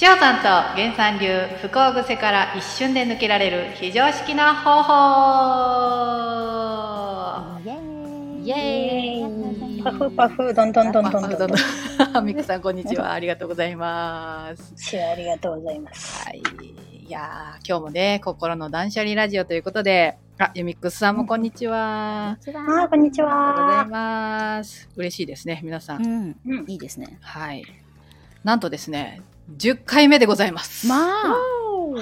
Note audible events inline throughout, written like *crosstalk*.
千代さんと原産流不幸癖から一瞬で抜けられる非常識な方法イエーイ。イエーイ。パフパフ、どんどんどんどんどんどん。ミクさんこんにちはありがとうございます。ありがとうございます。はい。いやー今日もね心の断捨離ラジオということで。あユミックスさんもこんにちは、こん。にちはこんにちありがとうございは。ます。嬉しいですね皆さん、うん、うん。いいですね。はい。なんとですね10回目でございますまあ、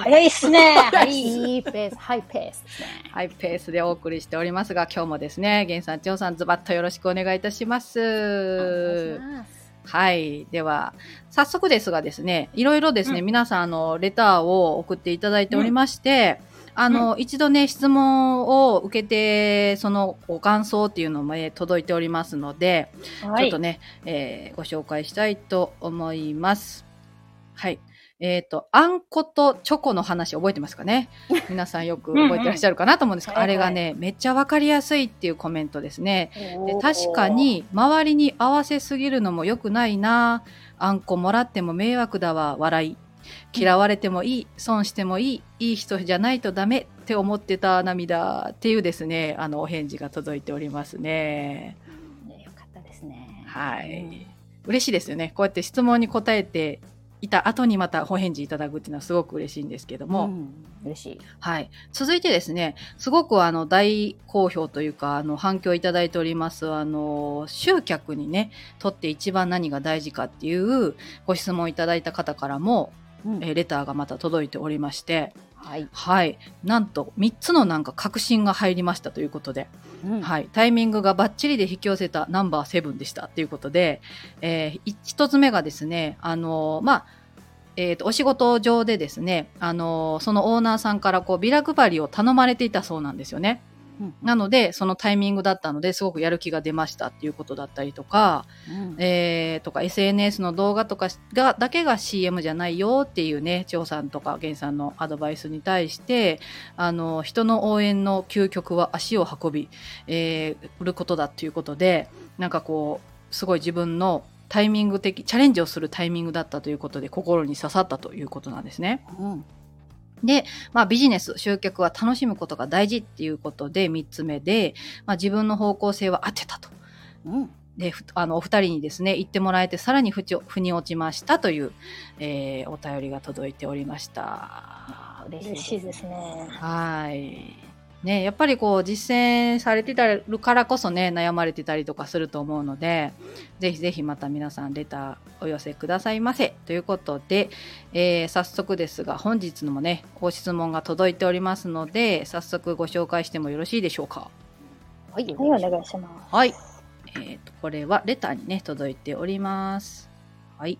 早いっすね。いいペース、ハイペースですね。ハイペースでお送りしておりますが、今日もですね、源さん、千代さん、ズバッとよろしくお願いいたします。はい。では、早速ですがですね、いろいろですね、うん皆さん、あの、レターを送っていただいておりまして、あの、一度ね、質問を受けて、そのご感想っていうのも、ね、届いておりますので、はいちょっとね、えーご紹介したいと思います。はい。えっ、と、あんことチョコの話覚えてますかね？*laughs* 皆さんよく覚えてらっしゃるかなと思うんですけど、うんうんあれがね、めっちゃわかりやすいっていうコメントですね。で確か、に、周りに合わせすぎるのも良くないな。あんこもらっても迷惑だわ、笑い。嫌われてもいい、損してもいい、いい人じゃないとダメって思ってた涙っていうですね、あの、お返事が届いておりますね。ねよかったですね。はい。嬉しいですよね。こうやって質問に答えていた後にまたお返事いただくっていうのはすごく嬉しいんですけども、うん、嬉しい。はい。続いてですね、すごくあの大好評というか、あの反響いただいております、あの、集客にね、とって一番何が大事かっていうご質問いただいた方からも、うんえーレターがまた届いておりまして、はい。はい。なんと3つのなんか確信が入りましたということで、うんはい、タイミングがバッチリで引き寄せたナンバーセブンでしたということで、えーい一つ目がですね、あのーまあ、えーとお仕事上でですね、あのーそのオーナーさんからこうビラ配りを頼まれていたそうなんですよね。うんなので、そのタイミングだったのですごくやる気が出ましたっていうことだったりとか、うん。えーとか SNS の動画とかがだけが CM じゃないよっていうね張さんとか源さんのアドバイスに対してあの人の応援の究極は足を運び、えー売ることだっていうことでなんかこうすごい自分のタイミング的チャレンジをするタイミングだったということで心に刺さったということなんですね。うんで、まあ、ビジネス、集客は楽しむことが大事っていうことで、3つ目で、まあ、自分の方向性は合ってたと。うんで、ふあの、お二人にですね、言ってもらえて、さらにふちょ腑に落ちましたという、えーお便りが届いておりました。嬉しいですね。はい。ね、やっぱりこう、実践されてたるからこそね、悩まれてたりとかすると思うので、ぜひぜひまた皆さん、レターお寄せくださいませ。ということで、えー早速ですが、本日のもね、ご質問が届いておりますので、早速ご紹介してもよろしいでしょうか。はい、はい、お願いします。はい。えっ、と、これはレターにね、届いております。はい。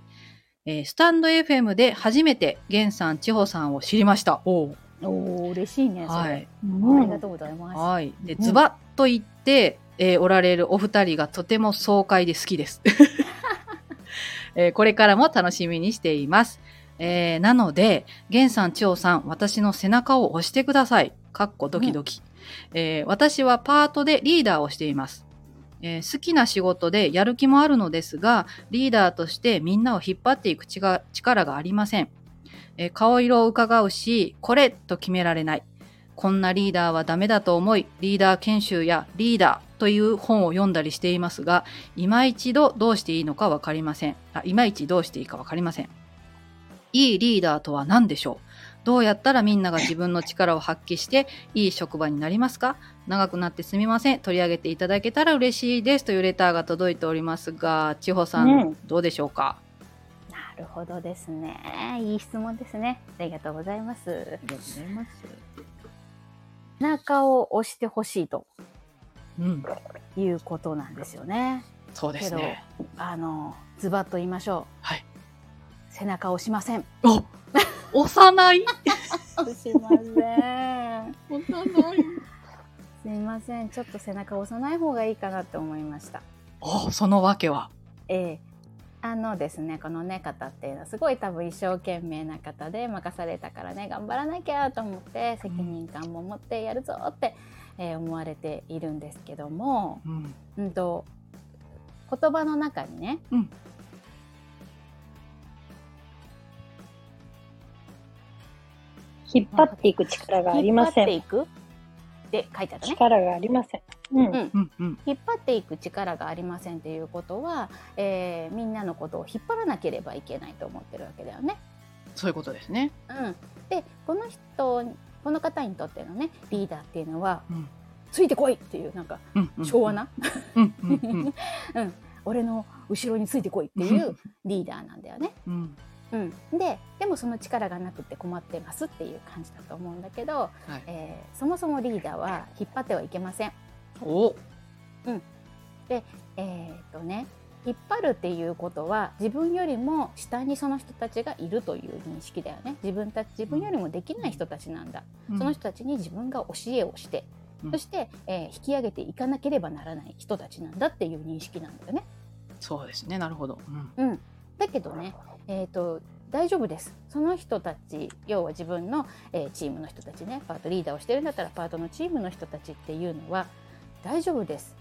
えースタンド FM で初めて、源さん、千穂さんを知りました。おおお、嬉しいね。はい。ありがとうございます。はい。で、うんズバッと言って、えーおられるお二人がとても爽快で好きです。*laughs* えーこれからも楽しみにしています。えーなので、源さん、千代さん、私の背中を押してください。かっこドキドキ、えー私はパートでリーダーをしています。えー好きな仕事でやる気もあるのですが、リーダーとしてみんなを引っ張っていく力力がありません。えー顔色を伺うし、これと決められない。こんなリーダーはダメだと思い、リーダー研修やリーダーという本を読んだりしていますが、今一度どうしていいのかわかりません。あ、いまいちどうしていいかわかりません。いいリーダーとは何でしょう？どうやったらみんなが自分の力を発揮していい職場になりますか？長くなってすみません。取り上げていただけたら嬉しいですというレターが届いておりますが、千穂さん、うんどうでしょうか？なるほどですね。いい質問ですね。ありがとうございます。ありがとうございます。背中を押してほしいとうん、いうことなんですよね。そうですね。あの、ズバッと言いましょう。はい。背中を押しません。お幼い押しません。幼いすいません。ちょっと背中を押さない方がいいかなって思いました。おそのわけは？ええあのですね、このね、方っていうのはすごい多分一生懸命な方で任されたからね、頑張らなきゃと思って責任感も持ってやるぞって、えー思われているんですけども、うん。うんと、言葉の中にね、うん引っ張っていく力がありません。引っ張っていくって書いてあったね。力がありません。うん。うんうんうん。引っ張っていく力がありませんっていうことは、えーみんなのことを引っ張らなければいけないと思ってるわけだよね。そういうことですね。うん、でこの人この方にとってのねリーダーっていうのは、うんついてこいっていうなんかうんうん昭和。な、*laughs* うん、俺の後ろについてこいっていうリーダーなんだよね。うん。うん、ででもその力がなくて困ってますっていう感じだと思うんだけど、はい。えーそもそもリーダーは引っ張ってはいけません。お。えーっとね引っ張るっていうことは自分よりも下にその人たちがいるという認識だよね自分たち自分よりもできない人たちなんだ、その人たちに自分が教えをして、うんそして、えー引き上げていかなければならない人たちなんだっていう認識なんだよね。そうですね。なるほど。うん。うん、だけどね、えー、と大丈夫ですその人たち要は自分の、えーチームの人たちねパートリーダーをしてるんだったらパートのチームの人たちっていうのは大丈夫です。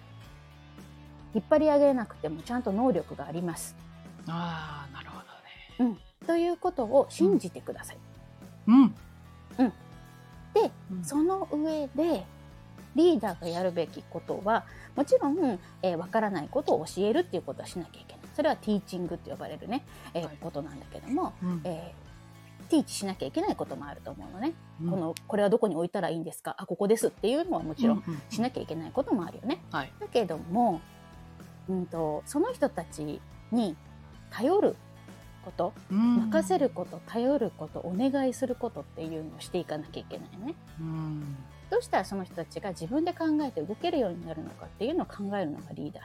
引っ張り上げなくてもちゃんと能力があります。ああ、なるほどね。ということを信じてください、うん。うん。でうん、その上でリーダーがやるべきことはもちろん、えーわからないことを教えるっていうことはしなきゃいけない。それはティーチングって呼ばれるね、えーはい。ことなんだけども、うん。えーティーチしなきゃいけないこともあると思うのね、うんこのこれはどこに置いたらいいんですか？あここですっていうのはもちろんうんうんしなきゃいけないこともあるよね。はい。だけども、うん、とその人たちに頼ること任任せること頼ることお願いすることっていうのをしていかなきゃいけないね。うん。どうしたらその人たちが自分で考えて動けるようになるのかっていうのを考えるのがリーダー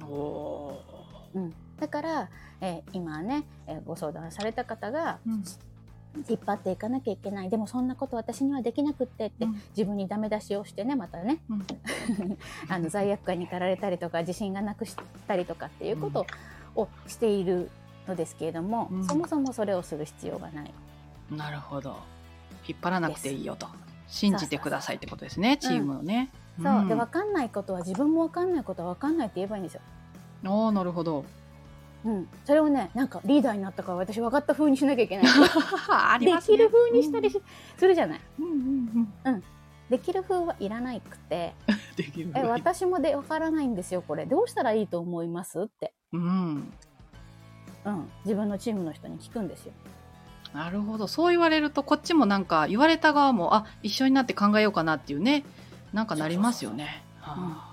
なのおおうん、だから、えー今ね、えーご相談された方が、うん引っ張っていかなきゃいけないでもそんなこと私にはできなくってって、うん自分にダメ出しをしてねまたね、うん *laughs* あの罪悪感に駆られたりとか自信がなくしたりとかっていうことをしているのですけれども、うんそもそもそれをする必要がない。ー。なるほど。引っ張らなくていいよと。信じてくださいってことですね。チームのね。そう、んで分かんないことは自分も分かんないことは分かんないって言えばいいんですよ。おお、なるほど。うん、それをねなんかリーダーになったから私分かった風にしなきゃいけない *laughs* ありで。きる風にしたりしするじゃない。うんうんうんできる風はいらないくて。*laughs* え私もでわからないんですよこれどうしたらいいと思いますって、うん。うん、自分のチームの人に聞くんですよ。なるほど。そう言われると、こっちもなんか、言われた側も、あ、一緒になって考えようかなっていうね、なんかなりますよね。そうそうは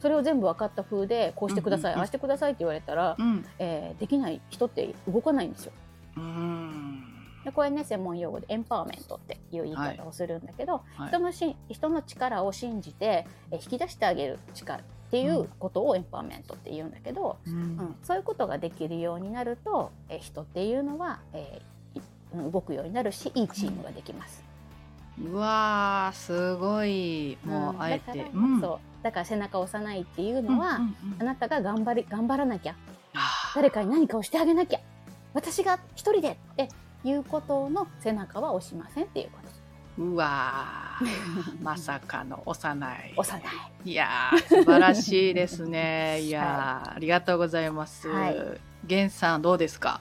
それを全部分かった風でこうしてください、うんうんうんああしてくださいって言われたら、あうん。えーできない人って動かないんですよ。うん。でこれね専門用語でエンパワーメントっていう言い方をするんだけど、はい人のし人の力を信じてえー引き出してあげる力っていうことをエンパワーメントって言うんだけど、ううんん。そういうことができるようになると、えー人っていうのは、えー動くようになるしいいチームができます。うわー、すごい。もう、んあえ。てうん。そうだから背中を押さないっていうのは、うんうんうん。あなたが頑張り頑張らなきゃ。誰かに何かをしてあげなきゃ。私が一人でっていうことの背中は押しませんっていうこと。うわー。まさかの幼い。押さない。いやー、素晴らしいですね。*laughs* いやー、ありがとうございます。はい。源さん、どうですか、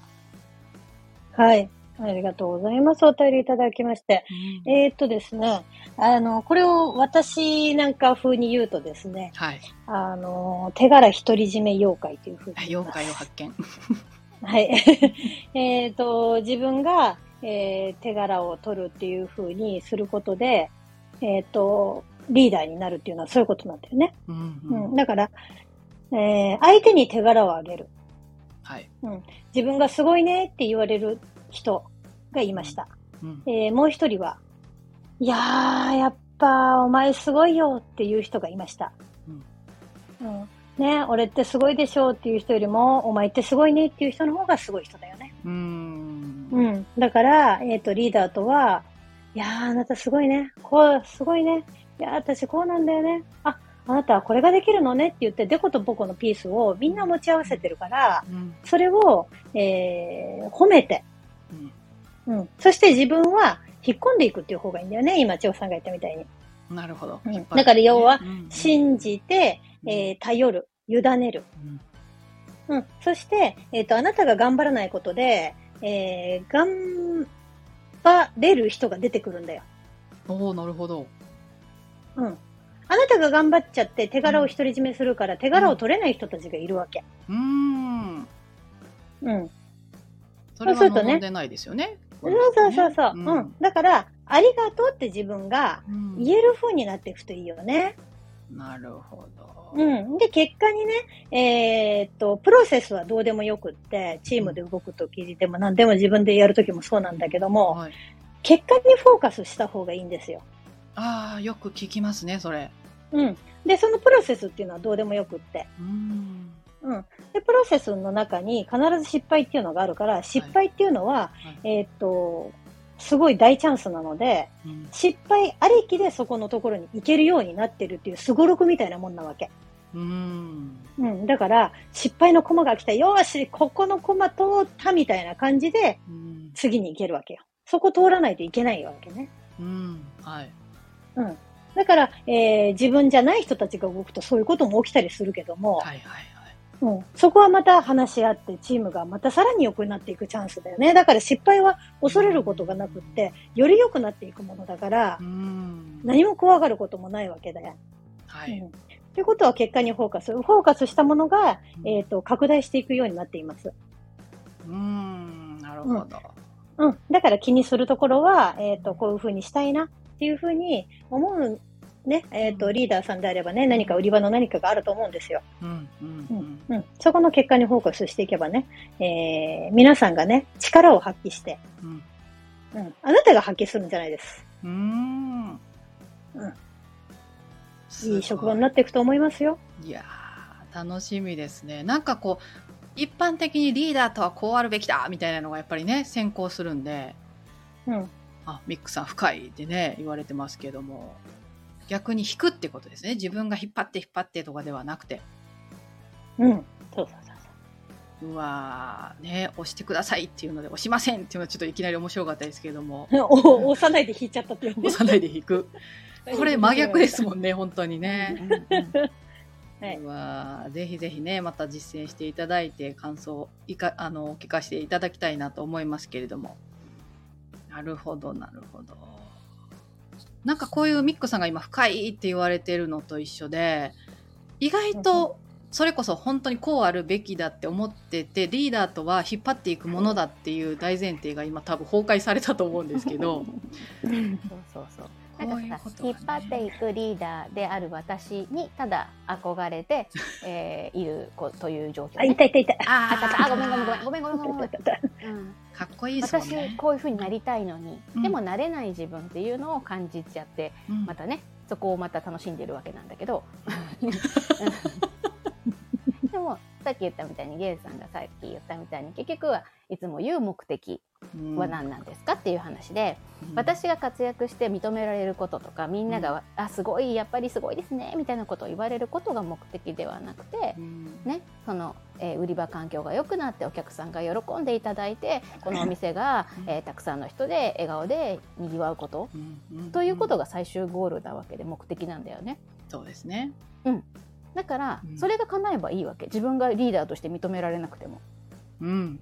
はい。ありがとうございます。お便りいただきまして。えーっとですね、あの、これを私なんか風に言うとですね、はい。あの、手柄独り占め妖怪という風に言います。妖怪を発見。はい。*laughs* えっと、自分が、えー手柄を取るっていう風にすることで、えっ、と、リーダーになるっていうのはそういうことなんだよね。うんううんん。だから、えー相手に手柄をあげる。はい。自分がすごいねって言われる人がいました。うんえーもう一人は、いやー、やっぱ、お前すごいよっていう人がいました。うん。ね、俺ってすごいでしょうっていう人よりも、お前ってすごいねっていう人の方がすごい人だよね。うーん。うん。だから、えっ、と、リーダーとは、いやー、あなたすごいね。こう、すごいね。いやー、私こうなんだよね。あ、あなたはこれができるのねって言って、デコとボコのピースをみんな持ち合わせてるから、うんそれを、えー、褒めて、うんうん。そして自分は引っ込んでいくっていう方がいいんだよね。今、千代さんが言ったみたいに。なるほど。うんだから要はうんうん信じて、えー、頼る、委ねる。うんうん。そして、えっ、と、あなたが頑張らないことで、えー、頑張張れる人が出てくるんだよ。おおなるほど。うん。あなたが頑張っちゃって手柄を独り占めするから手柄を取れない人たちがいるわけ。うーん。うん。それは望んでないですよね。そうそうそうそう。んん。だから、ありがとうって自分がうん言える風になっていくといいよね。なるほど。うん。で、結果にね、えーっと、プロセスはどうでもよくって、チームで動くときでも何でも自分でやるときもそうなんだけども、はい。結果にフォーカスした方がいいんですよ。ああ、よく聞きますね、それ。うん。で、そのプロセスっていうのはどうでもよくって。うん。うん。で、プロセスの中に必ず失敗っていうのがあるから、失敗っていうのは、はいえーっと、すごい大チャンスなので、うん失敗ありきでそこのところに行けるようになってるっていうすごろくみたいなもんなわけ。うん。うん。だから、失敗のコマが来た。よーし、ここのコマ通ったみたいな感じで、うん。次に行けるわけよ。そこ通らないといけないわけね。うん。はい。うん。だから、えー自分じゃない人たちが動くとそういうことも起きたりするけども、はいはいはい。うん、そこはまた話し合ってチームがまたさらに良くなっていくチャンスだよね。だから失敗は恐れることがなくって、より良くなっていくものだからう、ん。何も怖がることもないわけだよ。はい。うん。ということは結果にフォーカス。フォーカスしたものが、えっ、と、拡大していくようになっています。うん。なるほど。うん。だから気にするところは、えっ、と、こういうふうにしたいなっていうふうに思う、ね、えっ、と、リーダーさんであればね、何か売り場の何かがあると思うんですよ。うん。うん。うん。そこの結果にフォーカスしていけばね、えー、皆さんがね、力を発揮して、うん。うん。あなたが発揮するんじゃないです。うん。うんいい職場になっていくと思いますよ。いやー楽しみですね。なんかこう一般的にリーダーとはこうあるべきだみたいなのがやっぱりね先行するんで、うん。あミックさん深いってね言われてますけども、逆に引くってことですね。自分が引っ張って引っ張ってとかではなくて、うん。そうそうそううわーね押してくださいっていうので押しませんっていうのはちょっといきなり面白かったですけども、*laughs* 押さないで引いちゃったっていうね押さないで引く。*laughs* これ真逆ですもんね本当にね。はいぜひぜひねまた実践していただいて感想をいかあの聞かせていただきたいなと思いますけれどもなるほどなるほどなんかこういうミックさんが今深いって言われてるのと一緒で意外とそれこそ本当にこうあるべきだって思っててリーダーとは引っ張っていくものだっていう大前提が今多分崩壊されたと思うんですけどそうそうそう。ね引っ張っていくリーダーである私にただ憧れて、*laughs* えーいるこという状況、あ、ね。痛い痛い痛い。たああごめんごめんあごめんごめんごめんごめんごめん。うんかっこいいですもん私ね。こういう風になりたいのに、うんでもなれない自分っていうのを感じちゃってうんまたねそこをまた楽しんでるわけなんだけど *laughs* さっき言ったみたいにゲイさんがさっき言ったみたいに結局はいつも言う目的うん。は何なんですかっていう話で、うん。私が活躍して認められることとかみんなが、あすごいやっぱりすごいですねみたいなことを言われることが目的ではなくて、うん。ね、その、えー売り場環境が良くなってお客さんが喜んでいただいてこのお店が、うん。えーたくさんの人で笑顔でにぎわうこと。うん。うん。ということが最終ゴールなわけで目的なんだよね。そうですね。だからうんそれが叶えばいいわけ自分がリーダーとして認められなくても。うん。うん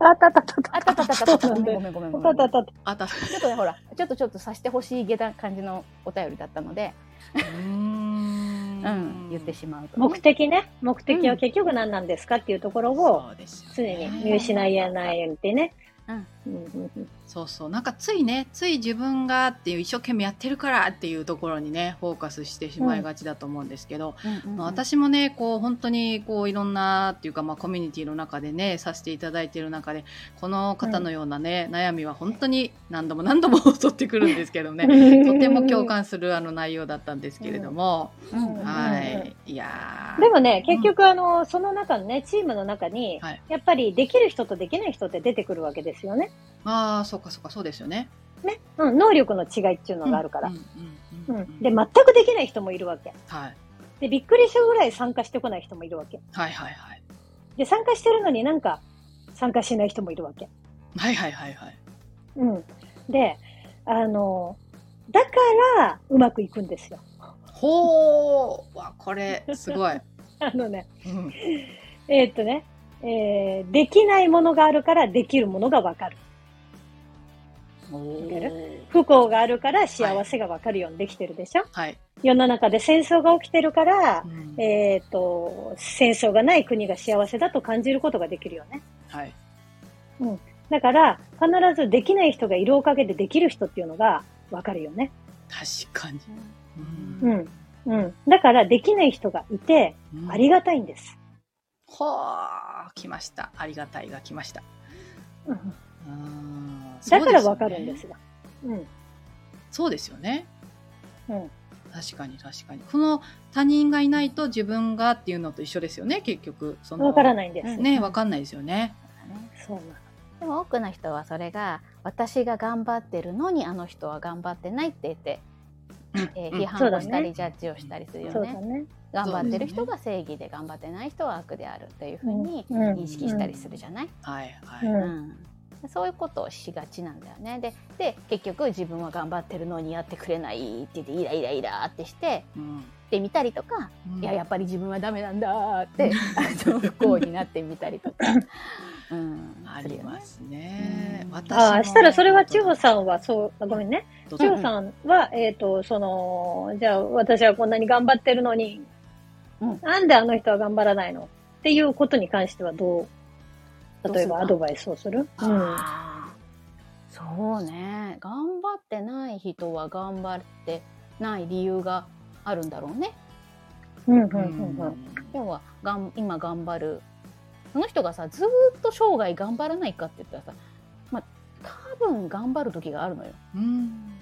あったたたたあったたたそうなんだよごめんごめんごあめんごめんったたた。あた。ちょっとねほらちょっとちょっとさしてほしいげな感じのお便りだったので、うーんうん、言ってしまうと、目的ね。目的は結局何なんですかっていうところをそうですよ常ねに見失いやないようにってね。うんそうそう。なんかついねつい自分がっていう一生懸命やってるからっていうところにねフォーカスしてしまいがちだと思うんですけど、うんうんまあ私もねこう本当にこういろんなっていうか、まあ、コミュニティの中でねさせていただいている中でこの方のようなね、悩みは本当に何度も何度も襲ってくるんですけどね *laughs* とても共感するあの内容だったんですけれども、うん。はい。いやー。でもね、結局、あの、その中のね、チームの中に、はい。やっぱりできる人とできない人って出てくるわけですよね。ああそうかそうかそうですよね。ね。うん、能力の違いっていうのがあるから。で、全くできない人もいるわけ。はいで、びっくりするぐらい参加してこない人もいるわけ。はいはいはいで、参加してるのになんか、参加しない人もいるわけ。はいはいはいはい。うん。で、あの、だから、うまくいくんですよ。ほーわこれすごい。*laughs* あのね、うんえーっとね、えーできないものがあるからできるものがわかる。お不幸があるから幸せがわかるようにできてるでしょ、はい。世の中で戦争が起きてるからう、んえっ、と、戦争がない国が幸せだと感じることができるよね。はい。だから、必ずできない人がいるおかげでできる人っていうのがわかるよね。確かに。う。ん。うん。だから、できない人がいて、うんありがたいんです。はあ、来ました。ありがたいが来ました。うんうんだからわかるんですよ。うん。そうですよね。うん。確かに確かに。この他人がいないと自分がっていうのと一緒ですよね、結局。そのわからないんです。うんね、わかんないですよね。そうなの。でも多くの人はそれが私が頑張ってるのにあの人は頑張ってないって言って、えー批判をしたり、ジャッジをしたりするよねね。頑張ってる人が正義で頑張ってない人は悪であるっていうふうにうん認識したりするじゃない、はいはい。うんうんそういうことをしがちなんだよね。でで結局自分は頑張ってるのにやってくれないって言ってイライライラってしてうん。で見たりとか、うん。いややっぱり自分はダメなんだってあの不幸になってみたりとか、*laughs* うん、ありますすね。うん。私ああ、したらそれは千穂ん。さんはそう、あごめんね。千穂さんは、えっ、と、その、じゃあ私はこんなに頑張ってるのに、うん。なんであの人は頑張らないの？っていうことに関してはどう、例えばアドバイスをする？るよねあーそうね頑張ってない人は頑張ってない理由があるんだろうね。うん。うん、うん、ううん、うん。要はがん今頑張るその人がさずーっと生涯頑張らないかって言ったらさまあ多分頑張る時があるのよ。うん。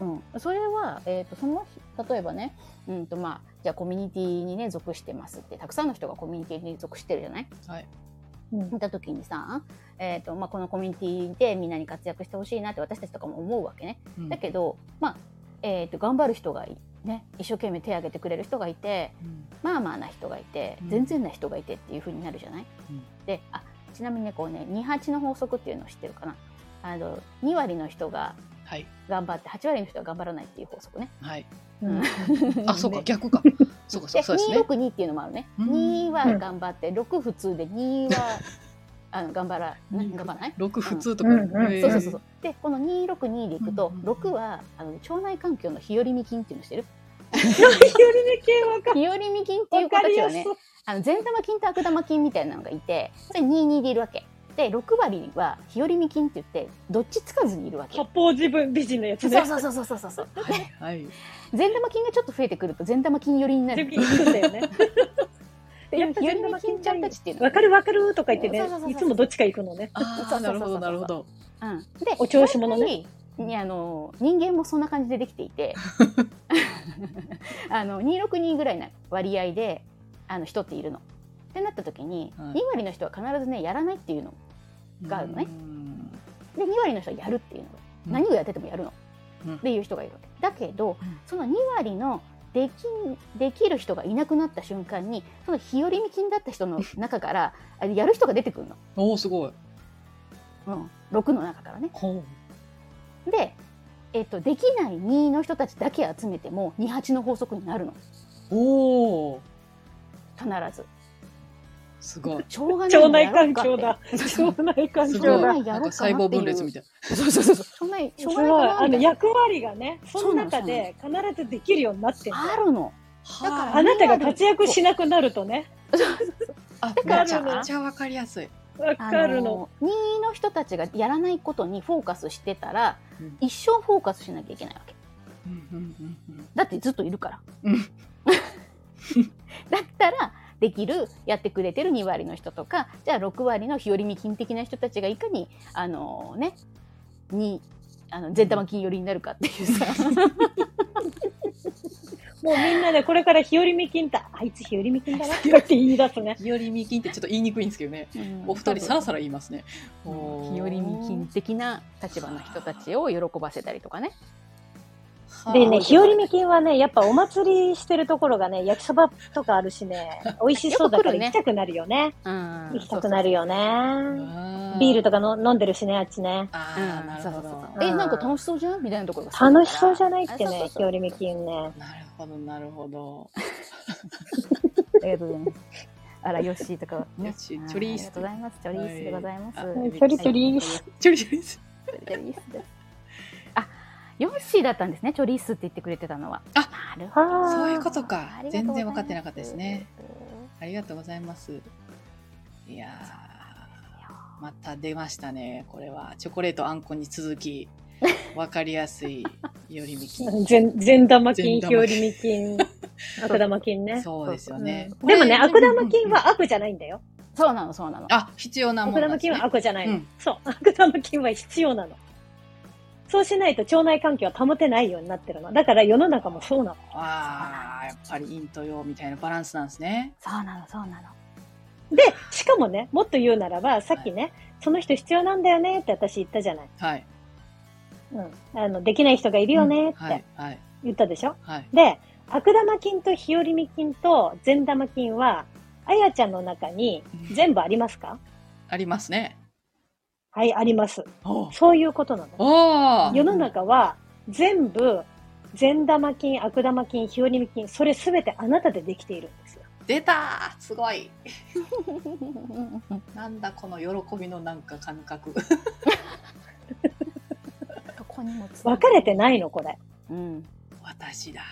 うん、それは、えー、とその例えばね、うんとまあ、じゃあコミュニティにね属してますってたくさんの人がコミュニティに属してるじゃない？はい。うん見た時にさ、えーとまあ、このコミュニティでみんなに活躍してほしいなって私たちとかも思うわけね。うんだけど、まあえー、と頑張る人がいね一生懸命手を挙げてくれる人がいてうんまあまあな人がいてうん全然な人がいてっていう風になるじゃない、うんであちなみにねこうね28の法則っていうのを知ってるかな？あの2割の人がはい。頑張って8割の人は頑張らないっていう法則ね。はい。うんあ、そうか、で逆か。そうか、そでうそうですね。262っていうのもあるね。うん2は頑張って6普通で2は *laughs* あの頑張ら頑張らない？六普通とか。そうそうそうそう。でこの262でいくとうんうんうん6はあの腸内環境の日和見菌っていうのしてる？よりね系わか日和見菌っていうわ子たちはね。あの善玉菌と悪玉菌みたいなのがいてそれ22でいるわけ。で6割は日和見菌って言ってどっちつかずにいるわけ。八方自分美人のやつね。そうそうそうそうそうそう。*laughs* はい。はい。善玉菌がちょっと増えてくると善玉菌寄りになる。全部言うんだよね。*laughs* で日和見菌ちゃんたちっていうのわかるわかるとか言ってねいつもどっちか行くのね。あなるほど、なるほど。うん、でお調子者ねにあの人間もそんな感じでできていて *laughs* あの262ぐらいな割合であの人っているの。ってなった時に、はい2割の人は必ずねやらないっていうのがあるのね。うん。で2割の人はやるっていうの。が、うん。何をやっててもやるの、うん。っていう人がいるわけ。だけど、うん。その2割のできできる人がいなくなった瞬間にその日和見菌だった人の中から *laughs* あやる人が出てくるの、おお、すごい。うん、6の中からね。ほで、えっと、できない2の人たちだけ集めても28の法則になるの。お。必ずすごい。腸内環境だ。腸内環。境だ。腸内なんか細胞分裂みたいそうそうそうそう腸内しょうすごい。がないかなあの役割がね、その中で必ずできるようになって。あるのな。だからあなたが活躍しなくなるとね、*laughs* あ、だからめちゃめちゃわかりやすい。わあかるの。2の人たちがやらないことにフォーカスしてたら、うん一生フォーカスしなきゃいけないわけうんうんうんだってずっといるからうん *laughs* だったらできるやってくれてる2割の人とかじゃあ6割の日和見菌的な人たちがいかにあのねにあの善玉菌寄りになるかっていうさ *laughs* もうみんなでこれから日和見菌だ。あいつ日和見菌だなとかって言い出すね。日和見菌ってちょっと言いにくいんですけどね。お二人さらさら言いますね。うん日和見菌的な立場の人たちを喜ばせたりとかねでね、日和見菌。菌はね、やっぱお祭りしてるところがね、焼きそばとかあるしね、*laughs* 美味しそうだから行きたくなるよね。うん行きたくなるよね。ビールとかの飲んでるしね、あっちね。あうんあ、なるほど。えなんか楽しそうじゃんみたいなところが楽しそうじゃないってね、あそうそうそう日和見菌ね。なるほど、なるほど。ありがとうございます。あら、ヨッシーとかね。ヨッシーはいチョリースありがとうございます。チョリースでございます。はいチョリチョリース。チョリチョリです。チョリースです。ヨッシーだったんですねチョリッスって言ってくれてたのは。あなるほど。そういうことか。全然分かってなかったですね。ありがとうございます。いやーまた出ましたね。これは。チョコレートあんこに続き分かりやすい寄り道。*laughs* 善善玉菌、善玉日和見菌、*laughs* 悪玉菌ね。そうですよね、うん。でもね、悪玉菌は悪じゃないんだよ。そうなのそうなの。あ必要なものね。悪玉菌は悪じゃないの。うん。そう。悪玉菌は必要なの。そうしないと腸内環境は保てないようになってるの。だから世の中もそうなの。ああやっぱり陰と陽みたいなバランスなんですね。そうなのそうなの。で、しかもね、もっと言うならば、さっきね、その人必要なんだよねって私言ったじゃない。はい。うん。あの、できない人がいるよねっはいてはい。言ったでしょ、はい。で、悪玉菌と日和見菌と善玉菌は、あやちゃんの中に全部ありますか？ありますねはい、あります。おそういうことなの。世の中は全部、善玉菌、悪玉菌、日和見菌、それすべてあなたでできているんですよ。出たー。すごい。*laughs* なんだこの喜びのなんか感覚。*laughs* どこにも分かれていないの、これ。うん。私だ。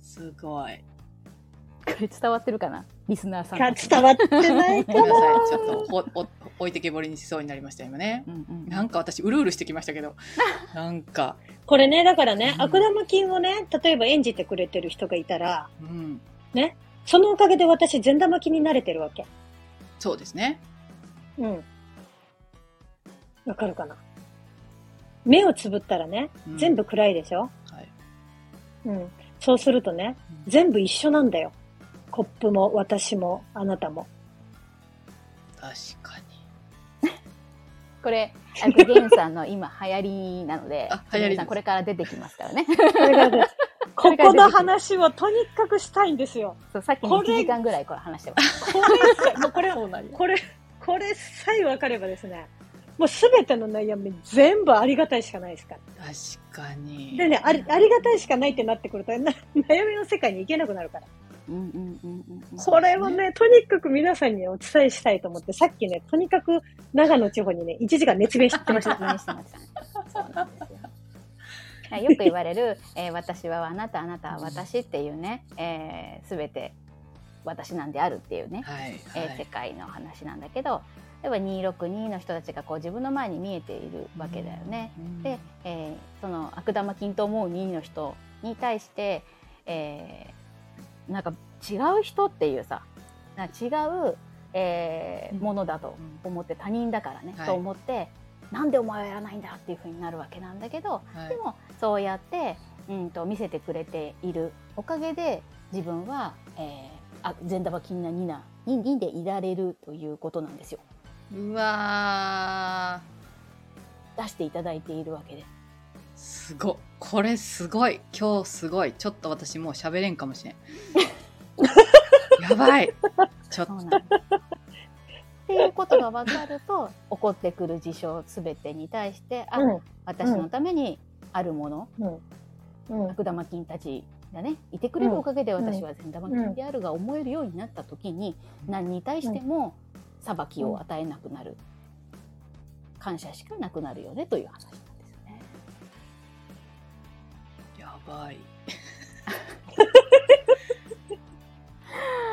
すごい。これ伝わってるかな？リスナーさんか伝わってないか *laughs* ごめんなさい。なちょっとおお置いてけぼりにしそうになりました今ね。うんうんなんか私うるうるしてきましたけど。*laughs* なんか。これね、だからね、うん。悪玉菌をね、例えば演じてくれてる人がいたら、うん。そのおかげで私、善玉菌に慣れてるわけ。そうですね。うん。わかるかな？目をつぶったらね、うん。全部暗いでしょ？はい。うん。そうするとね、うん。全部一緒なんだよ。コップも、私も、あなたも。確かこれあとゲンさんの今流行りなので *laughs* あ流行りこれから出てきますからねこ *laughs* ここの話をとにかくしたいんですよ。そうさっきも1時間ぐらいこれ話してますこれ *laughs* これ、これ、これさえ分かればですね、もうすべての悩み全部ありがたいしかないですから。確かにでね、ありありがたいしかないってなってくると、な悩みの世界に行けなくなるから。うんうんうんうんうんこれをね、とにかく皆さんにお伝えしたいと思って、さっきね、とにかく長野地方にね、1時間熱弁してました。説明してましたねそうなんですよく言われる、えー私はあなたあなたは私っていうね、えー、全て私なんであるっていうね、はいえー世はい界の話なんだけど例えば262の人たちがこう自分の前に見えているわけだよね。うんで、えーその悪玉菌と思う2の人に対して、えーなんか違う人っていうさ違う、えーうん。ものだと思って他人だからね、はい。と思ってなんでお前はやらないんだっていうふうになるわけなんだけどはい。でもそうやって、うん、と見せてくれているおかげで自分は、えー、あ善玉菌な2な2にでいられるということなんですよ。うわ出していただいているわけで。ーすごっこれすごい。今日すごい。ちょっと私もう喋れんかもしれん。*laughs* やばい。ちょっと。っていうことが分かると起こってくる事象すべてに対してあ、うん、私のためにあるもの、うん、うん。悪玉菌たちがねいてくれるおかげでうん私は善玉菌であるが思えるようになった時に、何に対しても裁きを与えなくなる、感謝しかなくなるよねという話ばい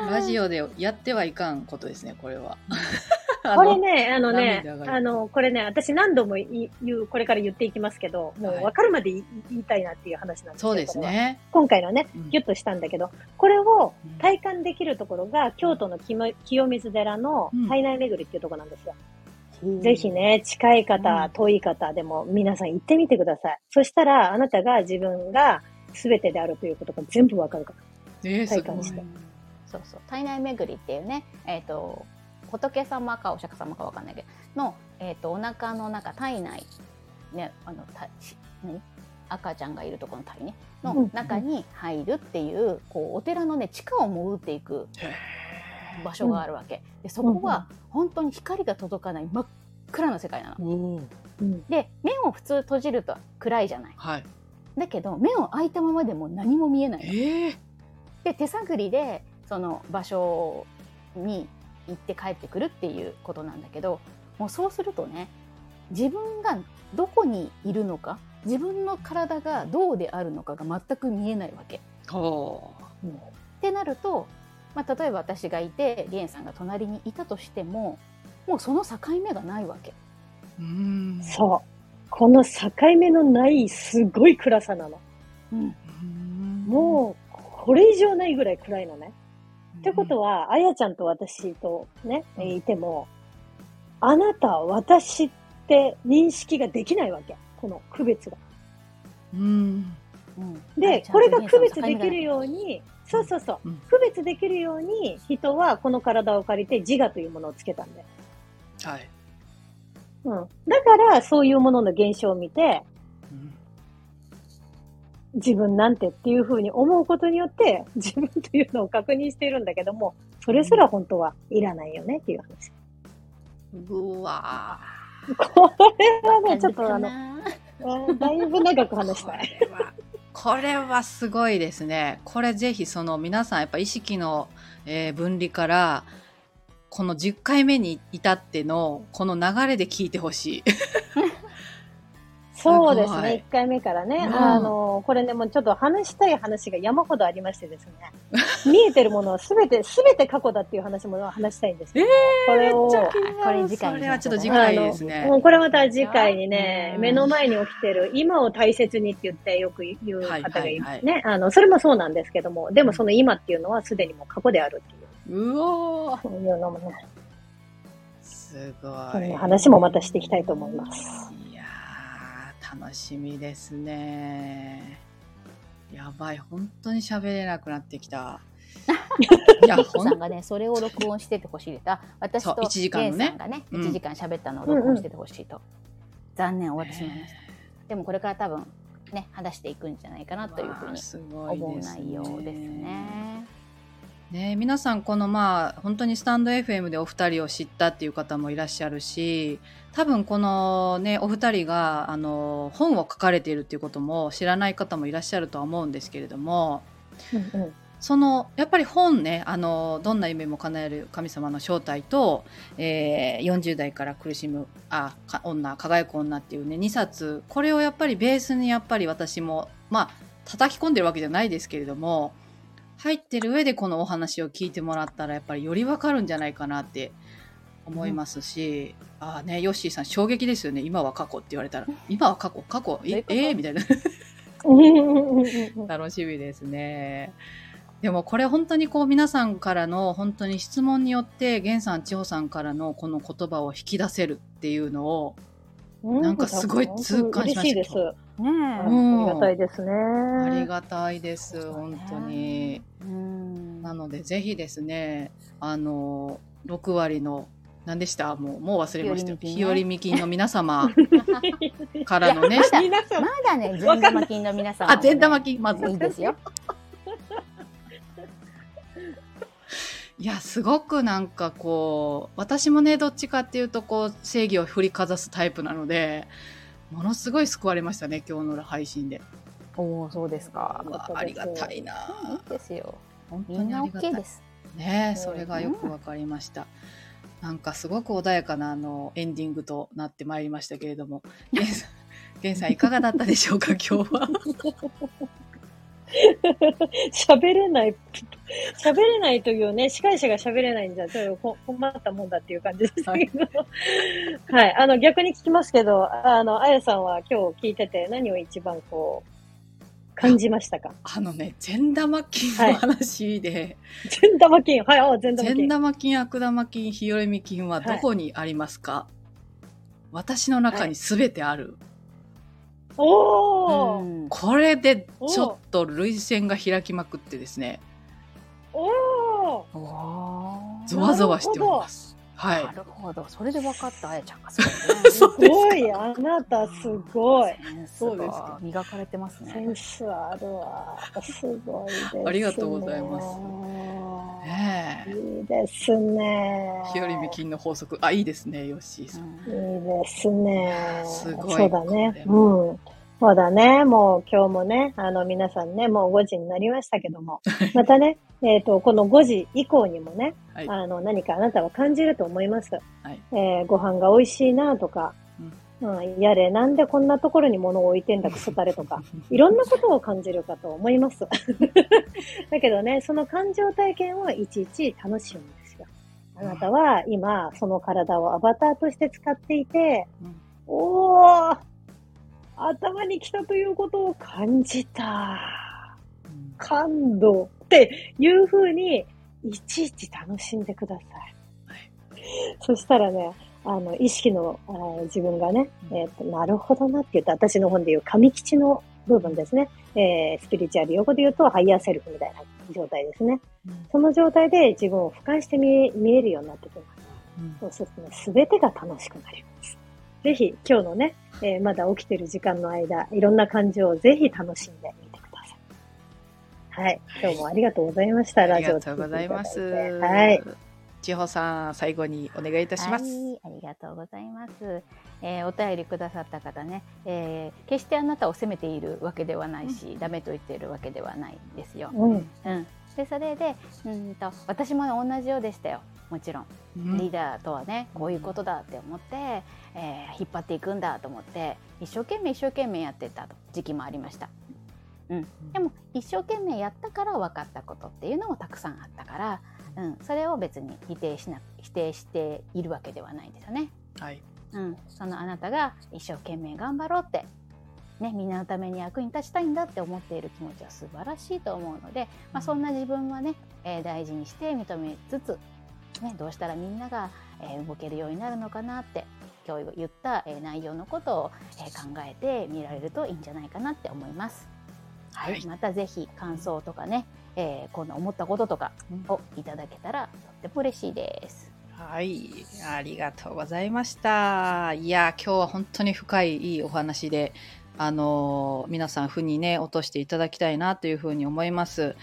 *laughs* ラジオでやってはいかんことですねこれは。*laughs* これね、あのねあの、これね、私何度も言う、これから言っていきますけど、もうはい分かるまで言いたいなっていう話なんですよそうです。ね、今回のね、うん。ギュッとしたんだけど、これをうん。体感できるところが、京都の清清水寺のうん。体内巡りっていうところなんですよ。ぜひね、近い方、うん。遠い方でも皆さん行ってみてください。そしたら、あなたが自分が全てであるということが全部わかるから。えー、体感して。そうそう。体内巡りっていうね、えー、と仏様かお釈迦様かわかんないけどの、えー、とお腹の中体内、ね、あのたし何？赤ちゃんがいるところの体ねうん。の中に入るっていうこうお寺のね地下を潜っていく。へ場所があるわけ、でそこは本当に光が届かない真っ暗な世界なの。うん。で目を普通閉じると暗いじゃない。はいだけど目を開いたままでも何も見えないの。えー、で手探りでその場所に行って帰ってくるっていうことなんだけどもうそうするとね自分がどこにいるのか自分の体がどうであるのかが全く見えないわけ。ほってなると、まあ、例えば私がいてリエンさんが隣にいたとしてももうその境目がないわけ。う。うん。そう。この境目のないすごい暗さなの。うんうん。もう、これ以上ないぐらい暗いのね。うん、ってことは、あやちゃんと私とね、えーいても、あなたは私って認識ができないわけ。この区別が。うん。うんで、これが区別できるように、そうそうそう、うん区別できるように、人はこの体を借りて自我というものをつけたんだよ。はい。うん。だから、そういうものの現象を見て、うん自分なんてっていうふうに思うことによって、自分というのを確認しているんだけども、それすら本当はいらないよねっていう話。うわ *laughs* これはね、ちょっとあの、だいぶ長く話したい。これはすごいですね。これぜひその皆さんやっぱ意識の、分離から、この10回目に至ってのこの流れで聞いてほしい。*laughs* そうですね、1回目からね。うんあの、これね、もうちょっと話したい話が山ほどありましてですね。*laughs* 見えてるものはすべて、すべて過去だっていう話も話したいんですけど、これを、これ次回にそれはちょっと次回ですね。もうこれまた次回にね、うん目の前に起きてる今を大切にって言ってよく言う方がいますね。はいあの、それもそうなんですけども、でもその今っていうのはすでにもう過去であるっていう、うおーそういうのもね、すごい。な話もまたしていきたいと思います。楽しみですね。やばい、本当に喋れなくなってきた。*laughs* いや、さんがね、それを録音しててほしいです。あ、私と一時間のねゲンさんがね、うん1時間喋ったのを録音しててほしいと。残念、終わってしまいました。でもこれから多分、ね、話していくんじゃないかなというふうにわあすごい思う内容ですね。ね。皆さんこのまあ本当にスタンド FM でお二人を知ったっていう方もいらっしゃるし多分このねお二人があの本を書かれているっていうことも知らない方もいらっしゃるとは思うんですけれどもうんうん。そのやっぱり本ねあのどんな夢も叶える神様の正体と、えー40代から苦しむあか女輝く女っていうね2冊これをやっぱりベースにやっぱり私もまあ叩き込んでるわけじゃないですけれども入ってる上でこのお話を聞いてもらったらやっぱりよりわかるんじゃないかなって思いますし、ああねヨッシーさん衝撃ですよね。今は過去って言われたら。今は過去。過去？え？え？ーみたいな。うん。うんうんうん楽しみですね。でもこれ本当にこう皆さんからの本当に質問によって源さん千穂さんからのこの言葉を引き出せるっていうのをうん。なんかすごい痛感しました嬉しいです。ねうん。ありがたいですね。ありがたいです本当に。うん。なのでぜひですねあの6割の何でした？もうもう忘れましたよ。日日和和見見金の皆様 *laughs* からのねまだまだね、善玉金の皆さん、あ善玉金まず。いいですよ。*laughs* いやすごくなんかこう私もねどっちかっていうとこう正義を振りかざすタイプなのでものすごい救われましたね今日の配信で。おお、そうですか。ありがたいな。いいですよ。本当にありがた OK いです。ね。それがよくわかりました、なんかすごく穏やかなあのエンディングとなってまいりましたけれども。源さんいかがだったでしょうか今日は *laughs* *laughs* 喋れない、喋れないというね、司会者が喋れないんじゃ、ちょっとこ困ったもんだっていう感じですけど。はい。あの、逆に聞きますけど、あの、あやさんは今日聞いてて何を一番こう、感じましたか？あのね善玉金の話で、善玉金。はい、あ、善玉金。善玉金悪玉金日和見金はどこにありますか、私の中に全てある、おー、うん。これでちょっと涙腺が開きまくってですね。おー。おーゾワゾワしておりますはいなるほど。それで分かった、あやちゃんが *laughs* すごいね。すごい、あなたすごい。そうですがか磨かれてますセね。ンスあるわ。すごいです、ね。ありがとうございますねえいいですね。日和見金の法則あいいですねヨッシーさん、うんいいですね。すごいそうだね。うん。そうだね。もう今日もね、あの皆さんね、もう5時になりましたけども、またね、えっ、と、この5時以降にもね、はいあの何かあなたは感じると思います。はいえーご飯が美味しいなとか、うんうん、やれ、なんでこんなところに物を置いてんだ、クソタレとか、*laughs* いろんなことを感じるかと思います。*laughs* だけどね、その感情体験をいちいち楽しむんですよ。あなたは今、その体をアバターとして使っていて、うん、おー頭に来たということを感じた。感動っていうふうに、いちいち楽しんでください。はい、そしたらね、あの、意識のあ自分がね、えっ、ー、と、なるほどなって言うと、私の本で言う神吉の部分ですね。えー、スピリチュアル用語で言うと、ハイヤーセルフみたいな状態ですね。うん、その状態で自分を俯瞰して見え見えるようになってきます。うん、そうするとね、すべてが楽しくなります。ぜひ、今日のね、えー、まだ起きてる時間の間、いろんな感情をぜひ楽しんでみてください。はい。今日もありがとうございました。ラジオありがとうございます。はい。千穂さん、最後にお願いいたします。はい、ありがとうございます。えー、お便りくださった方ね、えー、決してあなたを責めているわけではないし、うん、ダメと言っているわけではないですよ。うん、うん、でそれでうんと私も同じようでしたよもちろん、うん、リーダーとはねこういうことだって思って、えー、引っ張っていくんだと思って一生懸命一生懸命やってた時期もありました。うん、でも一生懸命やったから分かったことっていうのもたくさんあったから、うん、それを別に否定しな否定しているわけではないんですよね。はい、うん、そのあなたが一生懸命頑張ろうって、ね、みんなのために役に立ちたいんだって思っている気持ちは素晴らしいと思うので、まあ、そんな自分はね、えー、大事にして認めつつ、ね、どうしたらみんなが、えー、動けるようになるのかなって今日言った、えー、内容のことを、えー、考えてみられるといいんじゃないかなって思います。はい、またぜひ感想とかね、えー、こんな思ったこととかをいただけたらとっても嬉しいです。はい、ありがとうございました。いや、今日は本当に深いいいお話で、あの皆さん負にね落としていただきたいなというふうに思います。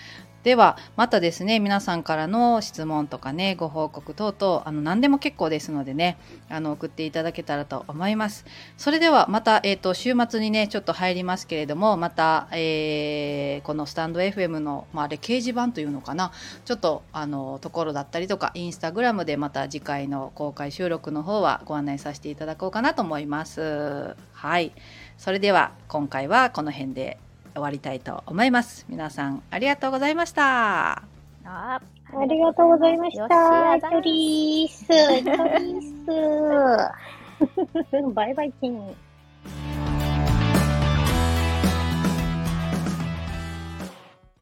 ではまたですね皆さんからの質問とかねご報告等々あの何でも結構ですのでねあの送っていただけたらと思います。それではまた、えーと、週末にねちょっと入りますけれどもまた、えー、このスタンド FM の、まあ、あれ掲示板というのかなちょっとあのところだったりとかインスタグラムでまた次回の公開収録の方はご案内させていただこうかなと思います。はい。それでは今回はこの辺で。終わりたいと思います。皆さんありがとうございました。あありがとうございました。チョリース、チョリース。*laughs* *laughs* バイバイキン。